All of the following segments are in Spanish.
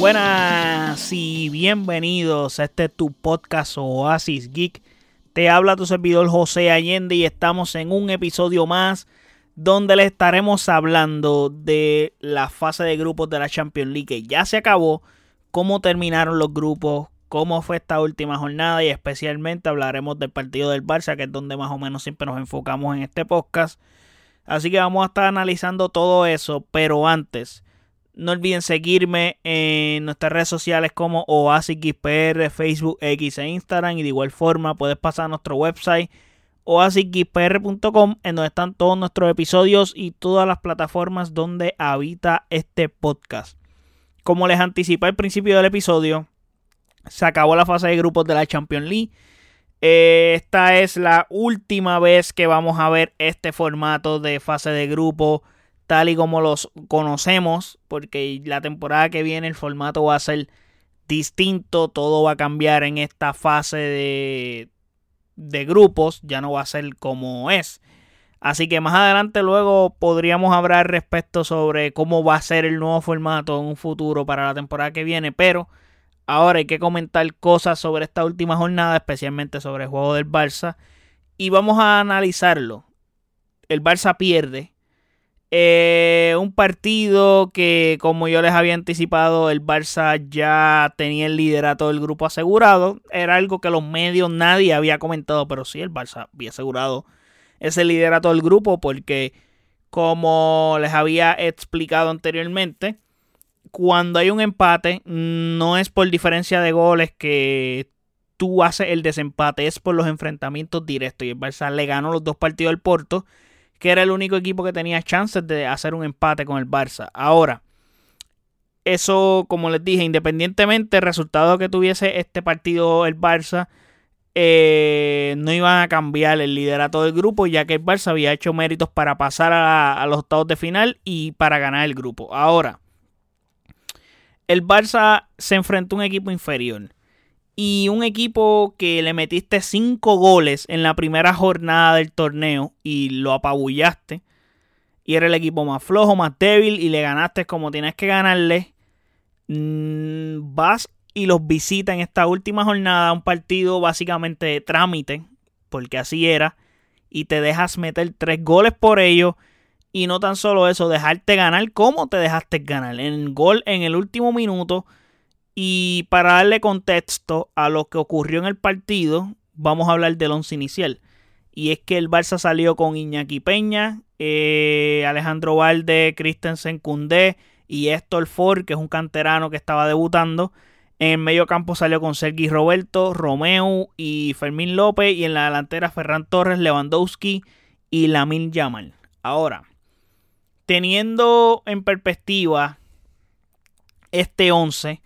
Buenas y bienvenidos a este tu podcast Oasis Geek. Te habla tu servidor José Allende y estamos en un episodio más donde le estaremos hablando de la fase de grupos de la Champions League que ya se acabó, cómo terminaron los grupos, cómo fue esta última jornada y especialmente hablaremos del partido del Barça, que es donde más o menos siempre nos enfocamos en este podcast. Así que vamos a estar analizando todo eso, pero antes, no olviden seguirme en nuestras redes sociales como OasisXPR, Facebook, X e Instagram y de igual forma puedes pasar a nuestro website oasisxpr.com en donde están todos nuestros episodios y todas las plataformas donde habita este podcast. Como les anticipé al principio del episodio, se acabó la fase de grupos de la Champions League. Eh, esta es la última vez que vamos a ver este formato de fase de grupo tal y como los conocemos, porque la temporada que viene el formato va a ser distinto, todo va a cambiar en esta fase de, de grupos, ya no va a ser como es. Así que más adelante luego podríamos hablar respecto sobre cómo va a ser el nuevo formato en un futuro para la temporada que viene, pero ahora hay que comentar cosas sobre esta última jornada, especialmente sobre el juego del Barça, y vamos a analizarlo. El Barça pierde. Eh, un partido que, como yo les había anticipado, el Barça ya tenía el liderato del grupo asegurado. Era algo que los medios nadie había comentado, pero sí, el Barça había asegurado ese liderato del grupo porque, como les había explicado anteriormente, cuando hay un empate, no es por diferencia de goles que tú haces el desempate, es por los enfrentamientos directos. Y el Barça le ganó los dos partidos al Porto, que era el único equipo que tenía chances de hacer un empate con el Barça. Ahora, eso, como les dije, independientemente del resultado que tuviese este partido el Barça, eh, no iban a cambiar el liderato del grupo, ya que el Barça había hecho méritos para pasar a, los octavos de final y para ganar el grupo. Ahora, el Barça se enfrentó a un equipo inferior y un equipo que le metiste 5 goles en la primera jornada del torneo y lo apabullaste. Y era el equipo más flojo, más débil y le ganaste como tienes que ganarle. Mm, vas y los visita en esta última jornada, un partido básicamente de trámite, porque así era, y te dejas meter tres goles por ello, y no tan solo eso, dejarte ganar como te dejaste ganar, en gol en el último minuto, y para darle contexto a lo que ocurrió en el partido, vamos a hablar del once inicial. Y es que el Barça salió con Iñaki Peña, eh, Alejandro Valde, Christensen Cundé y Héctor Ford, que es un canterano que estaba debutando. En el medio campo salió con Sergi Roberto, Romeo y Fermín López. Y en la delantera Ferran Torres, Lewandowski y Lamin Yamal. Ahora, teniendo en perspectiva este 11,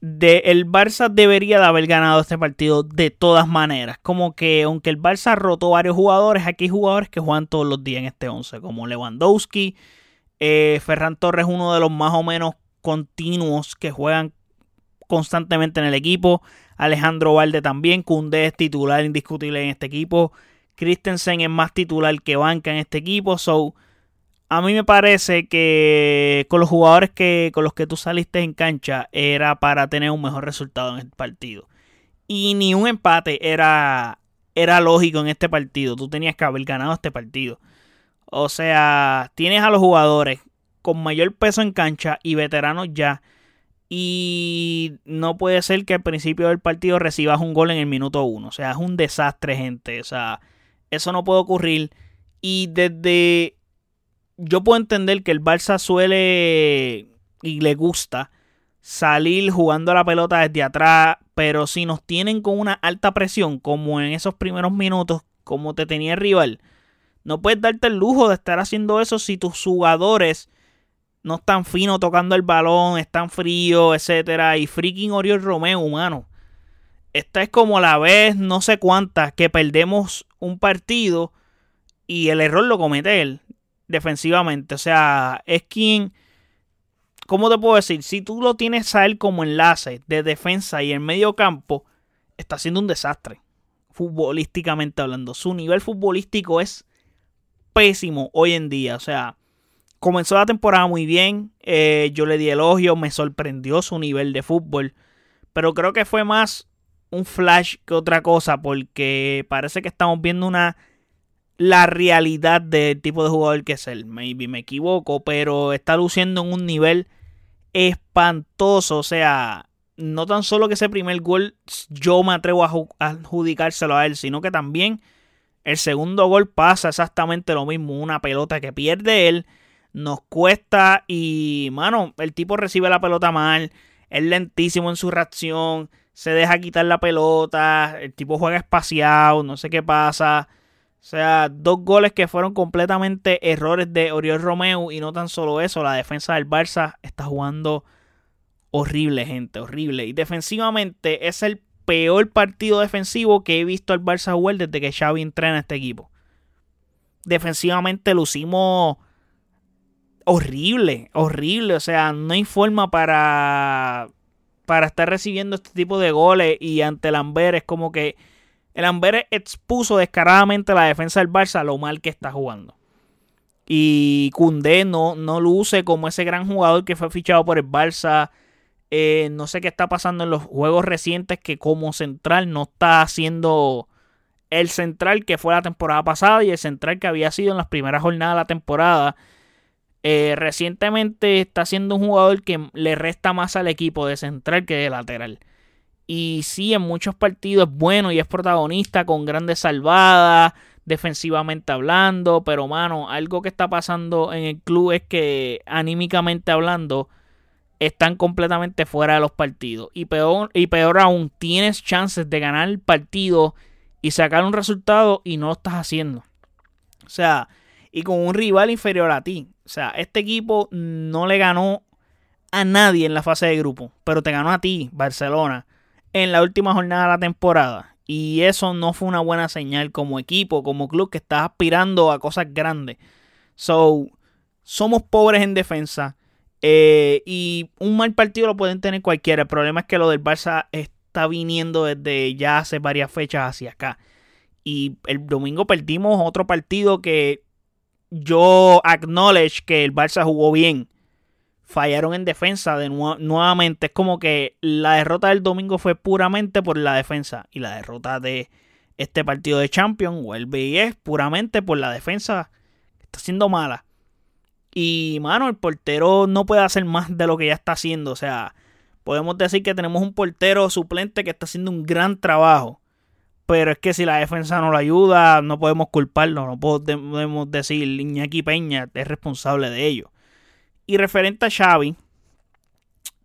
de, el Barça debería de haber ganado este partido de todas maneras. Como que aunque el Barça rotó varios jugadores, aquí hay jugadores que juegan todos los días en este 11, como Lewandowski. Eh, Ferran Torres, uno de los más o menos continuos que juegan constantemente en el equipo. Alejandro Valde también. Cundé es titular indiscutible en este equipo. Christensen es más titular que banca en este equipo. So, a mí me parece que con los jugadores que, con los que tú saliste en cancha era para tener un mejor resultado en el partido. Y ni un empate era, era lógico en este partido. Tú tenías que haber ganado este partido. O sea, tienes a los jugadores con mayor peso en cancha y veteranos ya y no puede ser que al principio del partido recibas un gol en el minuto uno. O sea, es un desastre, gente. O sea, eso no puede ocurrir. Y desde. Yo puedo entender que el Barça suele y le gusta salir jugando la pelota desde atrás. Pero si nos tienen con una alta presión, como en esos primeros minutos, como te tenía el rival, no puedes darte el lujo de estar haciendo eso si tus jugadores no están finos tocando el balón, están fríos, etcétera. Y freaking Oriol Romeo, humano. Esta es como la vez, no sé cuántas, que perdemos un partido y el error lo comete él defensivamente. O sea, es quien. ¿Cómo te puedo decir? Si tú lo tienes a él como enlace de defensa y en medio campo, está siendo un desastre. Futbolísticamente hablando. Su nivel futbolístico es pésimo hoy en día. O sea, comenzó la temporada muy bien. Eh, yo le di elogio, me sorprendió su nivel de fútbol. Pero creo que fue más un flash que otra cosa. Porque parece que estamos viendo una. La realidad del tipo de jugador que es él. Maybe me equivoco. Pero está luciendo en un nivel espantoso. O sea, no tan solo que ese primer gol yo me atrevo a adjudicárselo a él, sino que también el segundo gol pasa exactamente lo mismo. Una pelota que pierde él, nos cuesta y, mano, el tipo recibe la pelota mal, es lentísimo en su reacción, se deja quitar la pelota, el tipo juega espaciado, no sé qué pasa. O sea, dos goles que fueron completamente errores de Oriol Romeo y no tan solo eso, la defensa del Barça está jugando horrible, gente, horrible. Y defensivamente es el peor partido defensivo que he visto al Barça jugar desde que Xavi entrena este equipo. Defensivamente lucimos horrible, horrible. O sea, no hay forma para, para estar recibiendo este tipo de goles. Y ante el Amber es como que el Amber expuso descaradamente la defensa del Barça lo mal que está jugando. Y Cundé no, no luce como ese gran jugador que fue fichado por el Barça. Eh, no sé qué está pasando en los juegos recientes que como central no está haciendo el central que fue la temporada pasada y el central que había sido en las primeras jornadas de la temporada. Eh, recientemente está siendo un jugador que le resta más al equipo de central que de lateral. Y sí, en muchos partidos es bueno y es protagonista con grandes salvadas, defensivamente hablando. Pero, mano, algo que está pasando en el club es que anímicamente hablando están completamente fuera de los partidos. Y peor, y peor aún, tienes chances de ganar el partido y sacar un resultado y no lo estás haciendo. O sea, y con un rival inferior a ti. O sea, este equipo no le ganó a nadie en la fase de grupo, pero te ganó a ti, Barcelona, en la última jornada de la temporada. Y eso no fue una buena señal como equipo, como club que está aspirando a cosas grandes. So, somos pobres en defensa eh, y un mal partido lo pueden tener cualquiera. El problema es que lo del Barça está viniendo desde ya hace varias fechas hacia acá. Y el domingo perdimos otro partido que yo acknowledge que el Barça jugó bien. Fallaron en defensa de nuevamente. Es como que la derrota del domingo fue puramente por la defensa. Y la derrota de este partido de Champions vuelve y es puramente por la defensa. Está siendo mala. Y, mano, el portero no puede hacer más de lo que ya está haciendo. O sea, podemos decir que tenemos un portero suplente que está haciendo un gran trabajo. Pero es que si la defensa no lo ayuda, no podemos culparlo. No podemos decir Iñaki Peña es responsable de ello. Y referente a Xavi,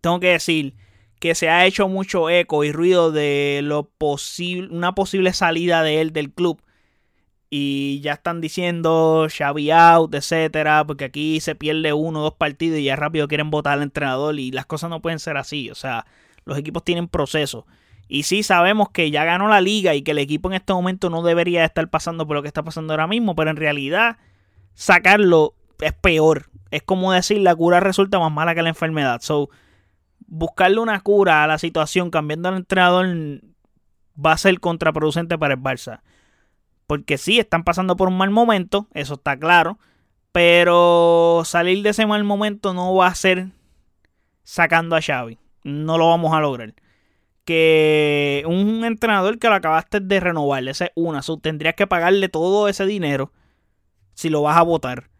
tengo que decir que se ha hecho mucho eco y ruido de lo posible, una posible salida de él del club y ya están diciendo Xavi out, etcétera, porque aquí se pierde uno o dos partidos y ya rápido quieren votar al entrenador y las cosas no pueden ser así, o sea, los equipos tienen proceso. Y sí sabemos que ya ganó la liga y que el equipo en este momento no debería estar pasando por lo que está pasando ahora mismo, pero en realidad sacarlo es peor. Es como decir, la cura resulta más mala que la enfermedad. So, buscarle una cura a la situación cambiando al entrenador va a ser contraproducente para el Barça. Porque sí, están pasando por un mal momento, eso está claro. Pero salir de ese mal momento no va a ser sacando a Xavi. No lo vamos a lograr. Que un entrenador que lo acabaste de renovar, esa es una. tendrías que pagarle todo ese dinero si lo vas a votar.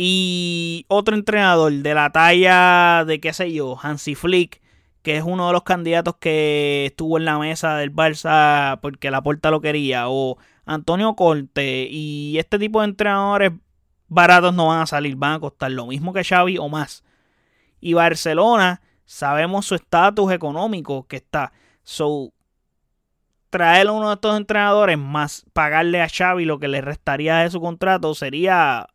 Y otro entrenador de la talla de, qué sé yo, Hansi Flick, que es uno de los candidatos que estuvo en la mesa del Barça porque la puerta lo quería. O Antonio Corte y este tipo de entrenadores baratos no van a salir, van a costar lo mismo que Xavi o más. Y Barcelona, sabemos su estatus económico que está. So, traer a uno de estos entrenadores más pagarle a Xavi lo que le restaría de su contrato sería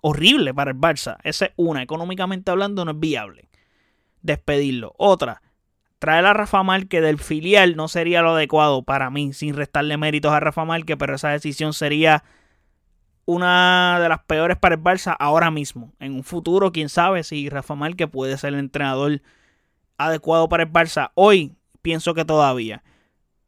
horrible para el Barça. Esa es una, económicamente hablando no es viable. Despedirlo. Otra, traer a Rafa Márquez del filial no sería lo adecuado para mí, sin restarle méritos a Rafa Márquez, pero esa decisión sería una de las peores para el Barça ahora mismo. En un futuro, quién sabe si Rafa Márquez puede ser el entrenador adecuado para el Barça. Hoy pienso que todavía.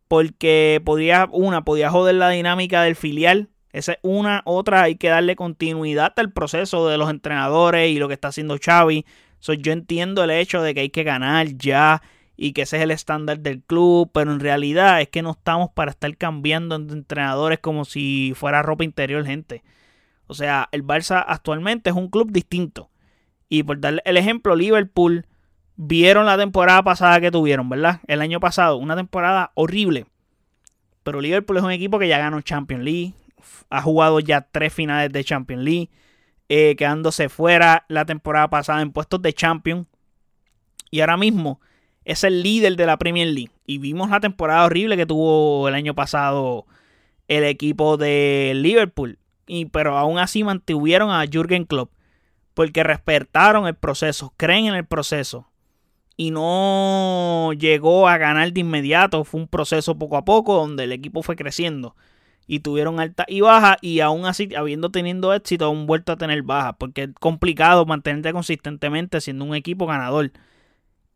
Porque podría, una, podía joder la dinámica del filial Esa es una, otra, hay que darle continuidad al proceso de los entrenadores y lo que está haciendo Xavi. yo entiendo el hecho de que hay que ganar ya y que ese es el estándar del club, pero en realidad es que no estamos para estar cambiando de entrenadores como si fuera ropa interior, gente. O sea, el Barça actualmente es un club distinto. Y por darle el ejemplo, Liverpool vieron la temporada pasada que tuvieron, ¿verdad? El año pasado, una temporada horrible. Pero Liverpool es un equipo que ya ganó Champions League, ha jugado ya tres finales de Champions League, eh, quedándose fuera la temporada pasada en puestos de Champions. Y ahora mismo es el líder de la Premier League. Y vimos la temporada horrible que tuvo el año pasado el equipo de Liverpool. Y, pero aún así mantuvieron a Jürgen Klopp. Porque respetaron el proceso, creen en el proceso. Y no llegó a ganar de inmediato. Fue un proceso poco a poco donde el equipo fue creciendo. Y tuvieron alta y baja. Y aún así, habiendo tenido éxito, han vuelto a tener baja. Porque es complicado mantenerte consistentemente siendo un equipo ganador.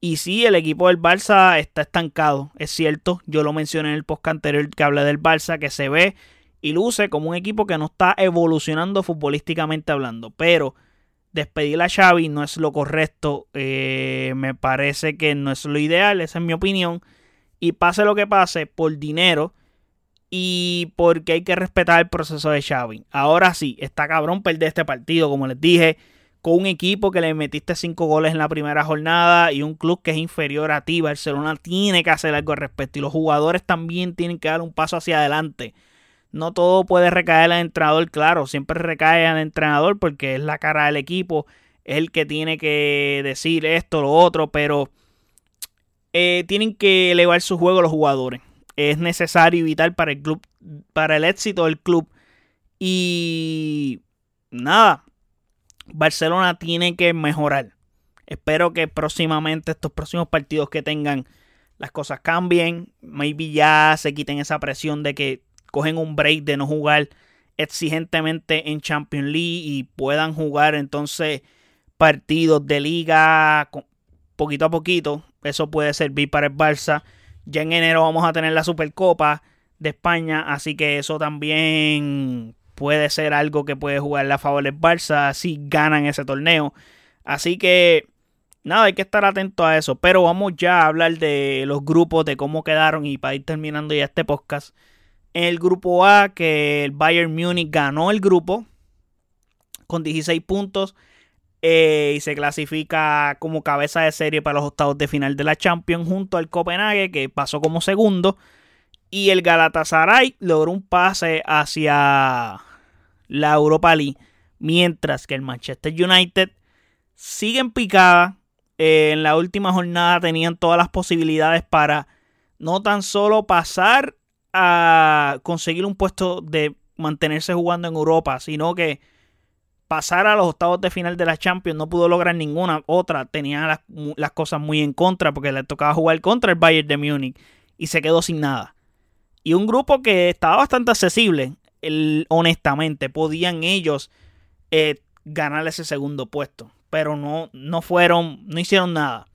Y sí, el equipo del Barça está estancado, es cierto. Yo lo mencioné en el post anterior que hablé del Barça, que se ve y luce como un equipo que no está evolucionando futbolísticamente hablando. Pero despedir a Xavi no es lo correcto. Eh, me parece que no es lo ideal, esa es mi opinión. Y pase lo que pase, por dinero y porque hay que respetar el proceso de Xavi. Ahora sí, está cabrón perder este partido, como les dije con un equipo que le metiste cinco goles en la primera jornada y un club que es inferior a ti. Barcelona tiene que hacer algo al respecto y los jugadores también tienen que dar un paso hacia adelante. No todo puede recaer al entrenador, claro, siempre recae al entrenador porque es la cara del equipo, es el que tiene que decir esto, lo otro, pero eh, tienen que elevar su juego los jugadores. Es necesario y vital para el club, para el éxito del club. Y nada, Barcelona tiene que mejorar. Espero que próximamente, estos próximos partidos que tengan, las cosas cambien. Maybe ya se quiten esa presión de que cogen un break de no jugar exigentemente en Champions League y puedan jugar entonces partidos de liga poquito a poquito. Eso puede servir para el Barça. Ya en enero vamos a tener la Supercopa de España, así que eso también puede ser algo que puede jugar a favor del Barça si ganan ese torneo. Así que nada, hay que estar atento a eso. Pero vamos ya a hablar de los grupos, de cómo quedaron y para ir terminando ya este podcast. En el grupo A, que el Bayern Munich ganó el grupo con 16 puntos eh, y se clasifica como cabeza de serie para los octavos de final de la Champions junto al Copenhague que pasó como segundo y el Galatasaray logró un pase hacia la Europa League. Mientras que el Manchester United sigue en picada. Eh, en la última jornada tenían todas las posibilidades para no tan solo pasar a conseguir un puesto de mantenerse jugando en Europa, sino que pasar a los octavos de final de la Champions no pudo lograr ninguna otra. Tenía las, cosas muy en contra porque le tocaba jugar contra el Bayern de Múnich y se quedó sin nada. Y un grupo que estaba bastante accesible, honestamente. Podían ellos eh, ganar ese segundo puesto. Pero no, no fueron, no hicieron nada.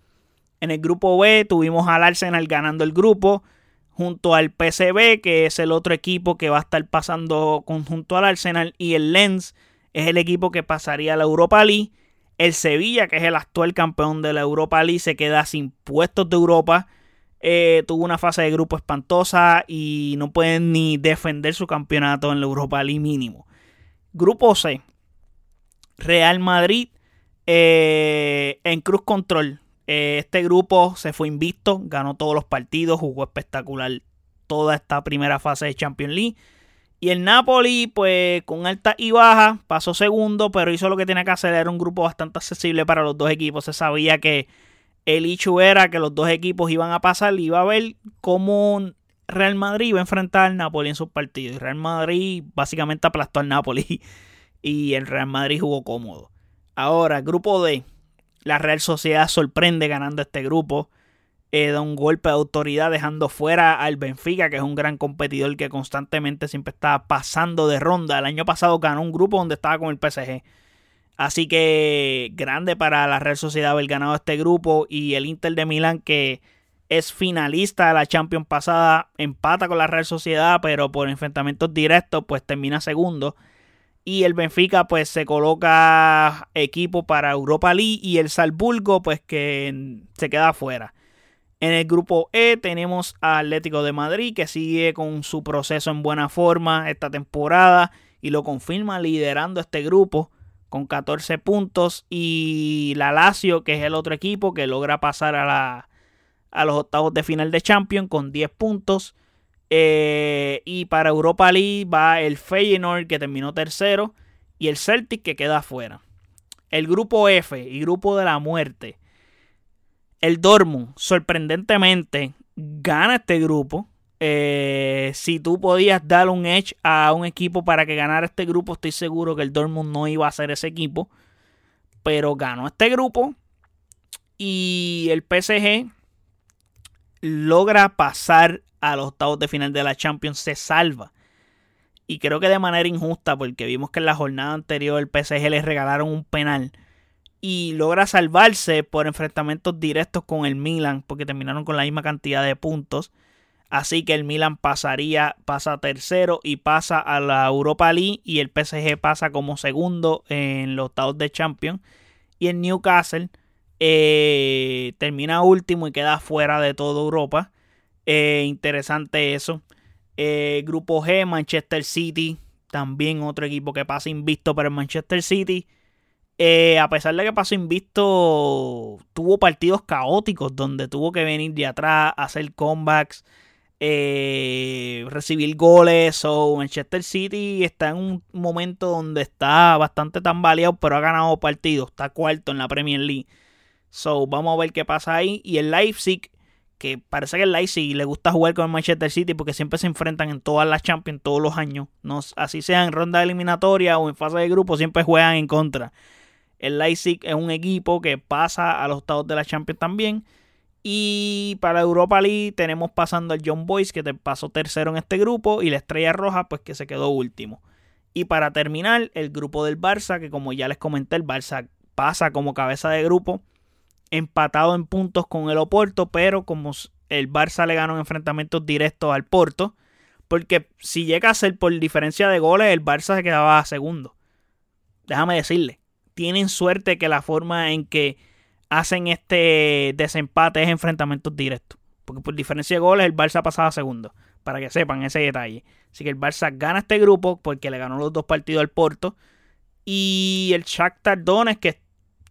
En el grupo B tuvimos al Arsenal ganando el grupo. Junto al PCB, que es el otro equipo que va a estar pasando junto al Arsenal. Y el Lens es el equipo que pasaría a la Europa League. El Sevilla, que es el actual campeón de la Europa League, se queda sin puestos de Europa eh, tuvo una fase de grupo espantosa y no pueden ni defender su campeonato en la Europa League mínimo. Grupo C. Real Madrid eh, en Cruz Control. Eh, este grupo se fue invicto, ganó todos los partidos, jugó espectacular toda esta primera fase de Champions League. Y el Napoli, pues con alta y baja, pasó segundo, pero hizo lo que tenía que hacer. Era un grupo bastante accesible para los dos equipos. Se sabía que el hecho era que los dos equipos iban a pasar y iba a ver cómo Real Madrid iba a enfrentar al Napoli en sus partidos. Y Real Madrid básicamente aplastó al Napoli y el Real Madrid jugó cómodo. Ahora, grupo D. La Real Sociedad sorprende ganando este grupo. Eh, da un golpe de autoridad dejando fuera al Benfica, que es un gran competidor que constantemente siempre estaba pasando de ronda. El año pasado ganó un grupo donde estaba con el PSG. Así que grande para la Real Sociedad haber ganado este grupo y el Inter de Milán que es finalista de la Champions pasada, empata con la Real Sociedad, pero por enfrentamientos directos pues termina segundo. Y el Benfica pues se coloca equipo para Europa League y el Salzburgo pues que se queda afuera. En el grupo E tenemos a Atlético de Madrid que sigue con su proceso en buena forma esta temporada y lo confirma liderando este grupo con 14 puntos y la Lazio que es el otro equipo que logra pasar a, la, a los octavos de final de Champions con 10 puntos. Eh, y para Europa League va el Feyenoord que terminó tercero y el Celtic que queda afuera. El grupo F y grupo de la muerte. El Dortmund sorprendentemente gana este grupo. Eh, si tú podías dar un edge a un equipo para que ganara este grupo, estoy seguro que el Dortmund no iba a ser ese equipo. Pero ganó este grupo. Y el PSG logra pasar a los octavos de final de la Champions, se salva. Y creo que de manera injusta, porque vimos que en la jornada anterior el PSG les regalaron un penal. Y logra salvarse por enfrentamientos directos con el Milan, porque terminaron con la misma cantidad de puntos. Así que el Milan pasaría, pasa tercero y pasa a la Europa League. Y el PSG pasa como segundo en los octavos de Champions. Y el Newcastle eh, termina último y queda fuera de toda Europa. Eh, interesante eso. Eh, grupo G, Manchester City. También otro equipo que pasa invisto, pero Manchester City, a pesar de que pasó invisto, tuvo partidos caóticos donde tuvo que venir de atrás, hacer comebacks, recibir goles. O Manchester City está en un momento donde está bastante tambaleado, pero ha ganado partidos. Está cuarto en la Premier League. So, vamos a ver qué pasa ahí. Y el Leipzig, que parece que el Leipzig le gusta jugar con el Manchester City porque siempre se enfrentan en todas las Champions todos los años. No, así sea en ronda eliminatoria o en fase de grupo, siempre juegan en contra. El Leipzig es un equipo que pasa a los octavos de la Champions también. Y para Europa League tenemos pasando al John Boyce, que te pasó tercero en este grupo, y la Estrella Roja, pues que se quedó último. Y para terminar, el grupo del Barça, que como ya les comenté, el Barça pasa como cabeza de grupo empatado en puntos con el Oporto, pero como el Barça le ganó en enfrentamientos directos al Porto, porque si llega a ser por diferencia de goles, el Barça se quedaba segundo. Déjame decirle, tienen suerte que la forma en que hacen este desempate es enfrentamientos directos. Porque por diferencia de goles el Barça pasaba segundo. Para que sepan ese detalle. Así que el Barça gana este grupo porque le ganó los dos partidos al Porto. Y el Shakhtar Donetsk que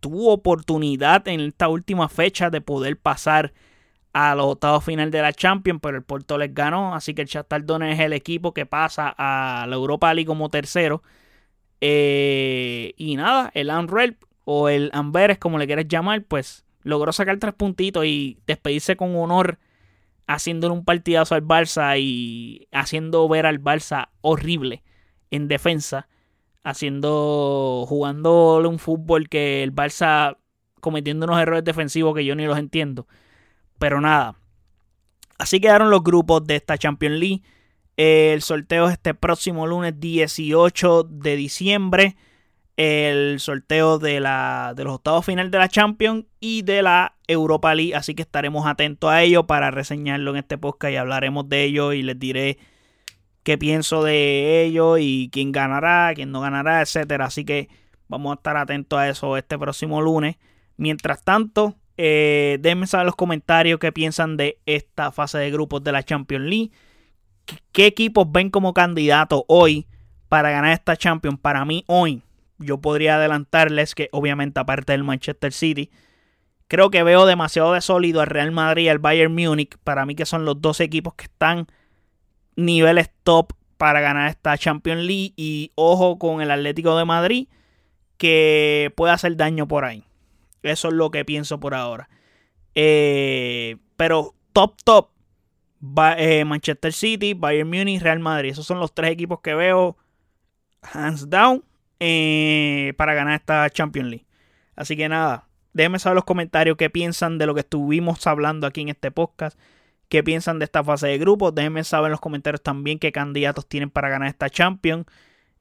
tuvo oportunidad en esta última fecha de poder pasar a los octavos final de la Champions, pero el Porto les ganó, así que el Shakhtar es el equipo que pasa a la Europa League como tercero. Eh, y nada, el Unreal o el Amberes, como le quieras llamar, pues logró sacar tres puntitos y despedirse con honor haciéndole un partidazo al Barça y haciendo ver al Barça horrible en defensa haciendo, jugándole un fútbol que el Barça cometiendo unos errores defensivos que yo ni los entiendo. Pero nada. Así quedaron los grupos de esta Champions League. El sorteo es este próximo lunes 18 de diciembre. El sorteo de, la, de los octavos final de la Champions y de la Europa League. Así que estaremos atentos a ello para reseñarlo en este podcast y hablaremos de ello y les diré qué pienso de ellos y quién ganará, quién no ganará, etcétera. Así que vamos a estar atentos a eso este próximo lunes. Mientras tanto, eh, saber en los comentarios qué piensan de esta fase de grupos de la Champions League. ¿Qué equipos ven como candidatos hoy para ganar esta Champions? Para mí, hoy, yo podría adelantarles que, obviamente, aparte del Manchester City, creo que veo demasiado de sólido al Real Madrid y al Bayern Múnich. Para mí, que son los dos equipos que están niveles top para ganar esta Champions League. Y ojo con el Atlético de Madrid que puede hacer daño por ahí. Eso es lo que pienso por ahora. Eh, pero top, top. Eh, Manchester City, Bayern Munich, Real Madrid. Esos son los tres equipos que veo hands down eh, para ganar esta Champions League. Así que nada, déjenme saber en los comentarios qué piensan de lo que estuvimos hablando aquí en este podcast qué piensan de esta fase de grupos. Déjenme saber en los comentarios también qué candidatos tienen para ganar esta Champions.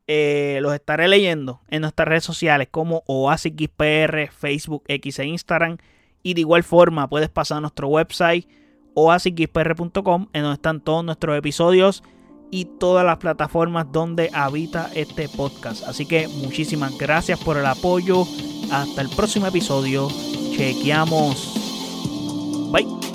Eh, los estaré leyendo en nuestras redes sociales como OasisXPR, Facebook, X e Instagram. Y de igual forma puedes pasar a nuestro website oasisgeekpr.com, en donde están todos nuestros episodios y todas las plataformas donde habita este podcast. Así que muchísimas gracias por el apoyo. Hasta el próximo episodio. Chequeamos. Bye.